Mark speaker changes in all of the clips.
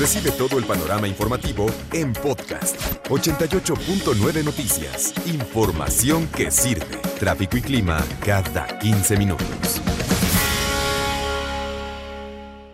Speaker 1: Recibe todo el panorama informativo en podcast 88.9 Noticias. Información que sirve. Tráfico y clima cada 15 minutos.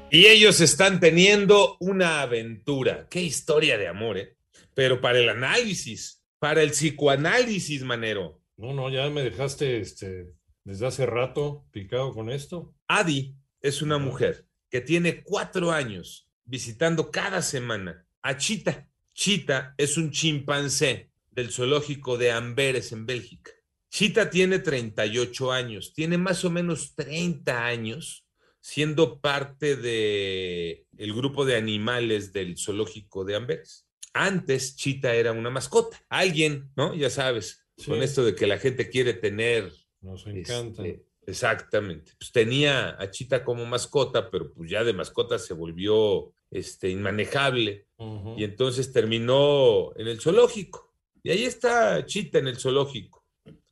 Speaker 2: Y ellos están teniendo una aventura. Qué historia de amor, ¿eh? Pero para el análisis, para el psicoanálisis, manero.
Speaker 3: No, no, ya me dejaste este, desde hace rato picado con esto.
Speaker 2: Adi es una mujer que tiene cuatro años visitando cada semana a Chita. Chita es un chimpancé del zoológico de Amberes en Bélgica. Chita tiene 38 años, tiene más o menos 30 años siendo parte de el grupo de animales del zoológico de Amberes. Antes Chita era una mascota. Alguien, ¿no? Ya sabes,
Speaker 3: Sí.
Speaker 2: con esto de que la gente quiere tener
Speaker 3: Nos encanta.
Speaker 2: este, exactamente. Pues tenía a Chita como mascota, pero pues ya de mascota se volvió este, inmanejable y entonces terminó en el zoológico. Y ahí está Chita en el zoológico,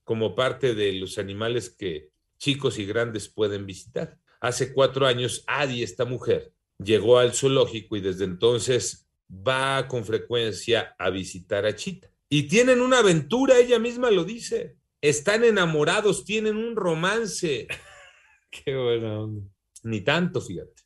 Speaker 2: como parte de los animales que chicos y grandes pueden visitar. Hace cuatro años, Adi, esta mujer, llegó al zoológico y desde entonces va con frecuencia a visitar a Chita. Y tienen una aventura, ella misma lo dice. Están enamorados, tienen un romance.
Speaker 3: Qué buena onda.
Speaker 2: Ni tanto, fíjate.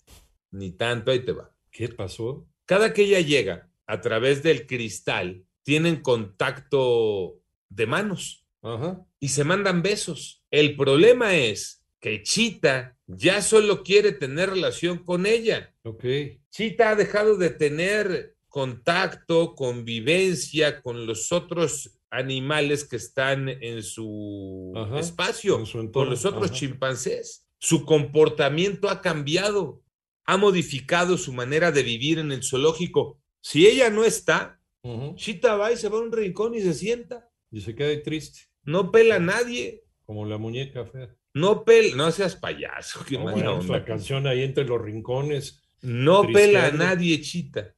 Speaker 2: Ni tanto, ahí te va.
Speaker 3: ¿Qué pasó?
Speaker 2: Cada que ella llega a través del cristal, tienen contacto de manos
Speaker 3: Ajá.
Speaker 2: y se mandan besos. El problema es que Chita ya solo quiere tener relación con ella.
Speaker 3: Ok.
Speaker 2: Chita ha dejado de tener contacto, convivencia con los otros animales que están en su
Speaker 3: Ajá,
Speaker 2: espacio,
Speaker 3: en su
Speaker 2: con los otros
Speaker 3: ajá.
Speaker 2: chimpancés. Su comportamiento ha cambiado, ha modificado su manera de vivir en el zoológico. Si ella no está. Chita va y se va a un rincón y se sienta.
Speaker 3: Y se queda ahí triste,
Speaker 2: No pela a nadie.
Speaker 3: como la muñeca fea.
Speaker 2: No pela, no seas payaso, qué
Speaker 3: No,
Speaker 2: mala
Speaker 3: bueno, la canción ahí entre los rincones.
Speaker 2: No pela a nadie, Chita.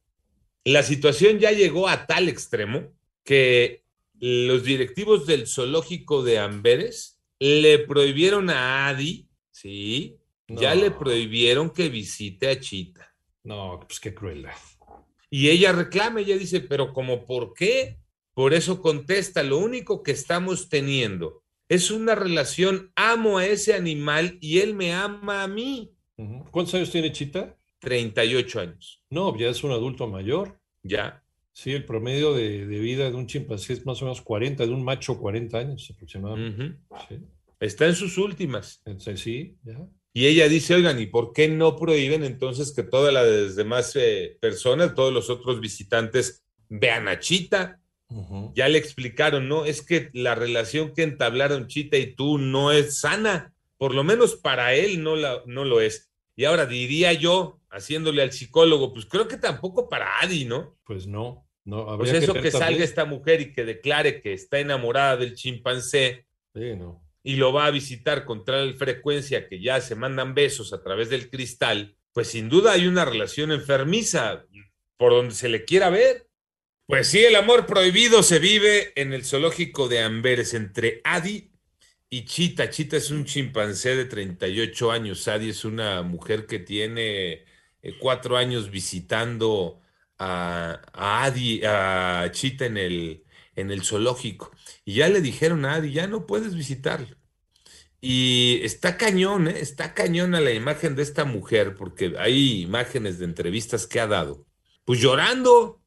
Speaker 2: La situación ya llegó a tal extremo que los directivos del zoológico de Amberes le prohibieron a Adi, sí, ya le prohibieron que visite a Chita.
Speaker 3: No, pues qué crueldad.
Speaker 2: Y ella reclama, ella dice, pero como por qué? Por eso contesta, lo único que estamos teniendo es una relación, amo a ese animal y él me ama a mí.
Speaker 3: ¿Cuántos años tiene Chita?
Speaker 2: 38 años,
Speaker 3: No, ya es un adulto mayor.
Speaker 2: ya.
Speaker 3: Sí, el promedio de, de vida de un chimpancé es más o menos 40, de un macho 40 años aproximadamente. Sí,
Speaker 2: Está en sus últimas.
Speaker 3: Entonces, sí, ya.
Speaker 2: Y ella dice, oigan, ¿y por qué no prohíben entonces que todas las demás eh, personas, todos los otros visitantes, vean a Chita? Ya le explicaron, ¿no? Es que la relación que entablaron Chita y tú no es sana. Por lo menos para él no, la, no lo es. Y ahora diría yo, haciéndole al psicólogo, pues creo que tampoco para Adi, ¿no?
Speaker 3: Pues no, no.
Speaker 2: Pues eso que, salga esta mujer y que declare que está enamorada del chimpancé,
Speaker 3: Sí, no.
Speaker 2: y lo va a visitar con tal frecuencia que ya se mandan besos a través del cristal, pues sin duda hay una relación enfermiza por donde se le quiera ver. Pues sí, el amor prohibido se vive en el zoológico de Amberes entre Adi y Chita. Chita es un chimpancé de 38 años. Adi es una mujer que tiene eh, cuatro años visitando a, Adi, a Chita en el, en el zoológico. Y ya le dijeron a Adi, ya no puedes visitarlo. Y está cañón, ¿eh? está cañón la imagen de esta mujer, porque hay imágenes de entrevistas que ha dado. Pues llorando,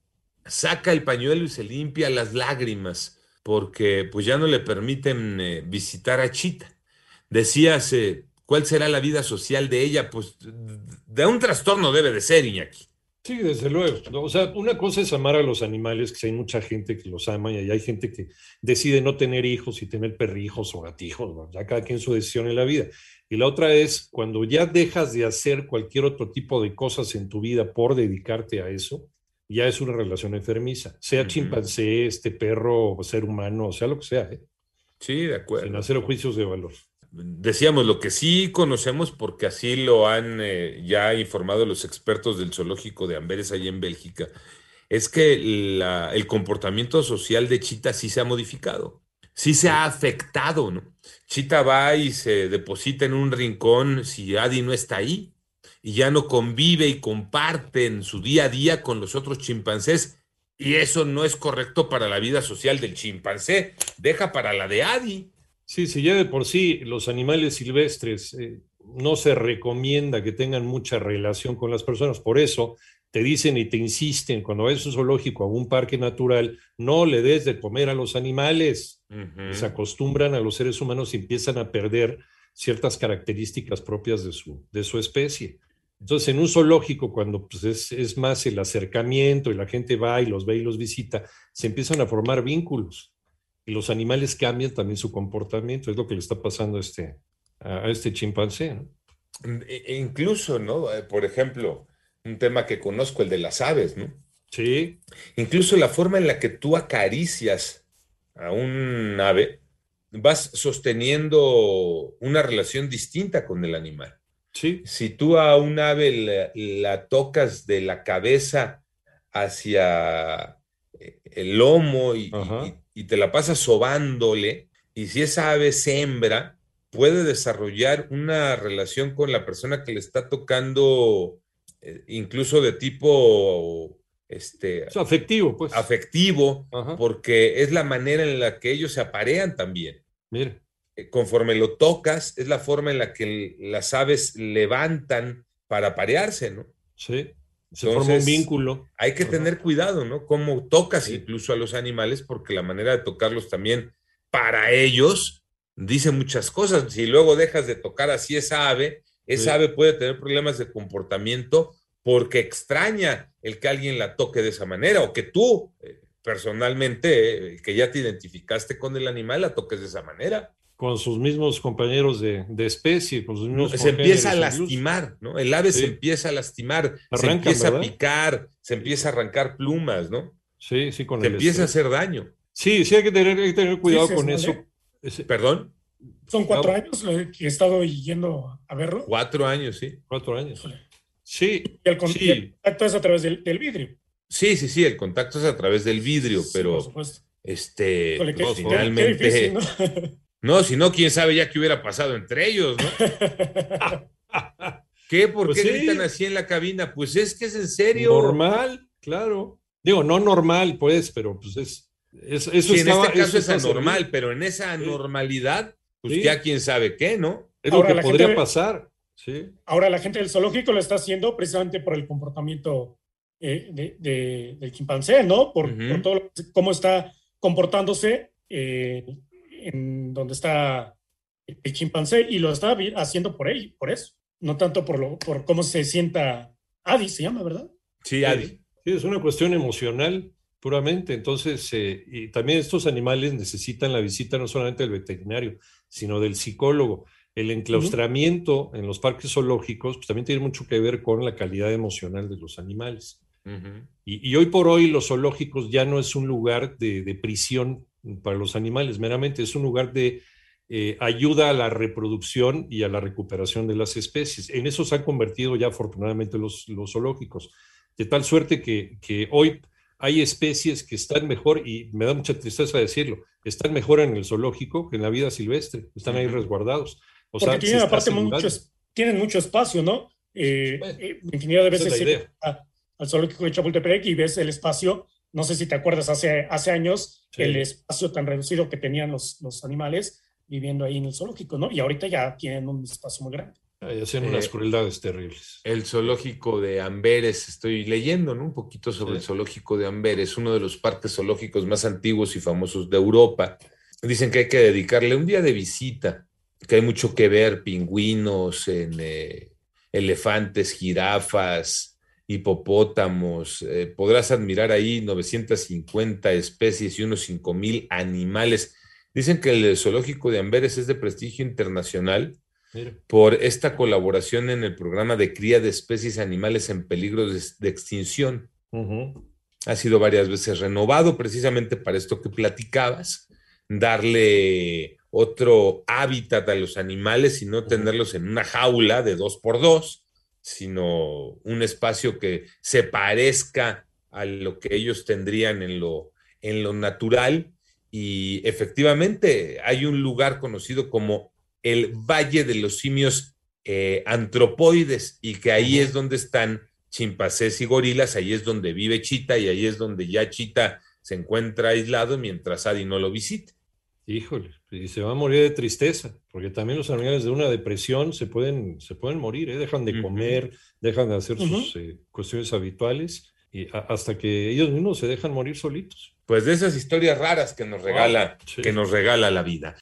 Speaker 2: saca el pañuelo y se limpia las lágrimas, porque pues ya no le permiten eh, visitar a Chita. Decías, eh, ¿cuál será la vida social de ella? Pues de un trastorno debe de ser, Iñaki.
Speaker 3: Sí, desde luego. O sea, una cosa es amar a los animales, que hay mucha gente que los ama y hay gente que decide no tener hijos y tener perrijos o gatijos, ya cada quien su decisión en la vida. Y la otra es cuando ya dejas de hacer cualquier otro tipo de cosas en tu vida por dedicarte a eso, ya es una relación enfermiza, sea chimpancé, este perro, ser humano, sea lo que sea. ¿eh?
Speaker 2: Sí, de acuerdo.
Speaker 3: Sin hacer juicios de valor
Speaker 2: decíamos lo que sí conocemos porque así lo han eh, ya informado los expertos del zoológico de Amberes allá en Bélgica, es que el comportamiento social de Chita sí se ha modificado, sí se ha afectado, ¿no? Chita va y se deposita en un rincón si Adi no está ahí y ya no convive y comparte en su día a día con los otros chimpancés. Y eso no es correcto para la vida social del chimpancé, deja para la de Adi.
Speaker 3: Sí, sí, ya de por sí los animales silvestres eh, no se recomienda que tengan mucha relación con las personas, por eso te dicen y te insisten cuando a un zoológico, a un parque natural, no le des de comer a los animales. Se acostumbran a los seres humanos y empiezan a perder ciertas características propias de su, de su especie. Entonces, en un zoológico, cuando pues, es, es, más el acercamiento y la gente va y los ve y los visita, se empiezan a formar vínculos y los animales cambian también su comportamiento. Es lo que le está pasando a este, a este chimpancé. ¿no?
Speaker 2: E, e incluso, ¿no? Eh, por ejemplo, un tema que conozco, el de las aves, ¿no?
Speaker 3: Sí.
Speaker 2: Incluso la forma en la que tú acaricias a un ave, vas sosteniendo una relación distinta con el animal.
Speaker 3: Sí.
Speaker 2: Si tú a un ave la tocas de la cabeza hacia eh, el lomo y, y te la pasas sobándole, y si esa ave sembra, puede desarrollar una relación con la persona que le está tocando, eh, incluso de tipo este,
Speaker 3: afectivo, pues.
Speaker 2: Afectivo, porque es la manera en la que ellos se aparean también.
Speaker 3: Mira.
Speaker 2: Eh, conforme lo tocas, es la forma en la que las aves levantan para aparearse, ¿no?
Speaker 3: Sí. Se forma un vínculo.
Speaker 2: Hay que tener cuidado, ¿no? Cómo tocas incluso a los animales, porque la manera de tocarlos también para ellos dice muchas cosas. Si luego dejas de tocar así esa ave, esa ave puede tener problemas de comportamiento porque extraña el que alguien la toque de esa manera o que tú eh, personalmente, eh, que ya te identificaste con el animal, la toques de esa manera
Speaker 3: con sus mismos compañeros de, especie, con sus mismos
Speaker 2: Se empieza a lastimar, ¿no? El ave se empieza a lastimar, se empieza a picar, se empiza a arrancar plumas, ¿no?
Speaker 3: Sí, sí, con
Speaker 2: Se empieza a hacer daño.
Speaker 3: Sí, sí hay que tener, hay que tener cuidado con eso.
Speaker 2: ¿Perdón?
Speaker 4: Son cuatro años que he estado yendo a verlo.
Speaker 2: Cuatro años, sí.
Speaker 3: Cuatro años. Sí.
Speaker 4: Y el, contacto es a través del, vidrio.
Speaker 2: Sí, sí, sí, el contacto es a través del vidrio, pero este, finalmente, No, si no, quién sabe ya qué hubiera pasado entre ellos, ¿no? ¿Qué? ¿Por
Speaker 3: pues
Speaker 2: qué gritan así en la cabina? Pues es que es en serio.
Speaker 3: Normal, claro. Digo, no normal, pues, pero pues es. eso
Speaker 2: sí, en este caso es anormal, pero en esa anormalidad, pues ya quién sabe qué, ¿no?
Speaker 3: Es lo que podría pasar. Sí.
Speaker 4: Ahora, la gente del zoológico lo está haciendo precisamente por el comportamiento eh, de, del chimpancé, ¿no? Por, todo cómo está comportándose eh, en donde está el chimpancé y lo está haciendo por él, por eso, no tanto por, lo, por cómo se sienta Adi, se llama, ¿verdad?
Speaker 2: Sí, Adi.
Speaker 3: Sí, es una cuestión emocional puramente. Entonces, eh, y también estos animales necesitan la visita no solamente del veterinario, sino del psicólogo. El enclaustramiento en los parques zoológicos pues, también tiene mucho que ver con la calidad emocional de los animales. y, hoy por hoy los zoológicos ya no es un lugar de, de prisión para los animales, meramente es un lugar de eh, ayuda a la reproducción y a la recuperación de las especies. En eso se han convertido ya afortunadamente los, los zoológicos, de tal suerte que, que, hoy hay especies que están mejor, y me da mucha tristeza decirlo, están mejor en el zoológico que en la vida silvestre, están ahí resguardados.
Speaker 4: O Porque tienen aparte mucho, tienen mucho espacio, ¿no? Eh, eh, infinidad de veces al zoológico de Chapultepec y ves el espacio no sé si te acuerdas, hace, hace años, el espacio tan reducido que tenían los, los animales viviendo ahí en el zoológico, ¿no? Y ahorita ya tienen un espacio muy grande.
Speaker 3: Ahí hacen unas eh, crueldades terribles.
Speaker 2: El zoológico de Amberes, estoy leyendo ¿no? un poquito sobre el zoológico de Amberes, uno de los parques zoológicos más antiguos y famosos de Europa. Dicen que hay que dedicarle un día de visita, que hay mucho que ver, pingüinos, en, eh, elefantes, jirafas, hipopótamos, eh, podrás admirar ahí 950 especies y unos 5000 animales. Dicen que el zoológico de Amberes es de prestigio internacional por esta colaboración en el programa de cría de especies animales en peligro de, extinción. Ha sido varias veces renovado precisamente para esto que platicabas, darle otro hábitat a los animales y no tenerlos en una jaula de dos por dos, sino un espacio que se parezca a lo que ellos tendrían en lo, en lo natural. Y efectivamente hay un lugar conocido como el Valle de los Simios eh, Antropoides y que ahí es donde están chimpancés y gorilas, ahí es donde vive Chita y ahí es donde ya Chita se encuentra aislado mientras Adi no lo visite.
Speaker 3: Híjole, y se va a morir de tristeza, porque también los animales de una depresión se pueden, se pueden morir, ¿eh? dejan de comer, dejan de hacer sus eh, cuestiones habituales, y hasta que ellos mismos se dejan morir solitos.
Speaker 2: Pues de esas historias raras que nos regala, que nos regala la vida.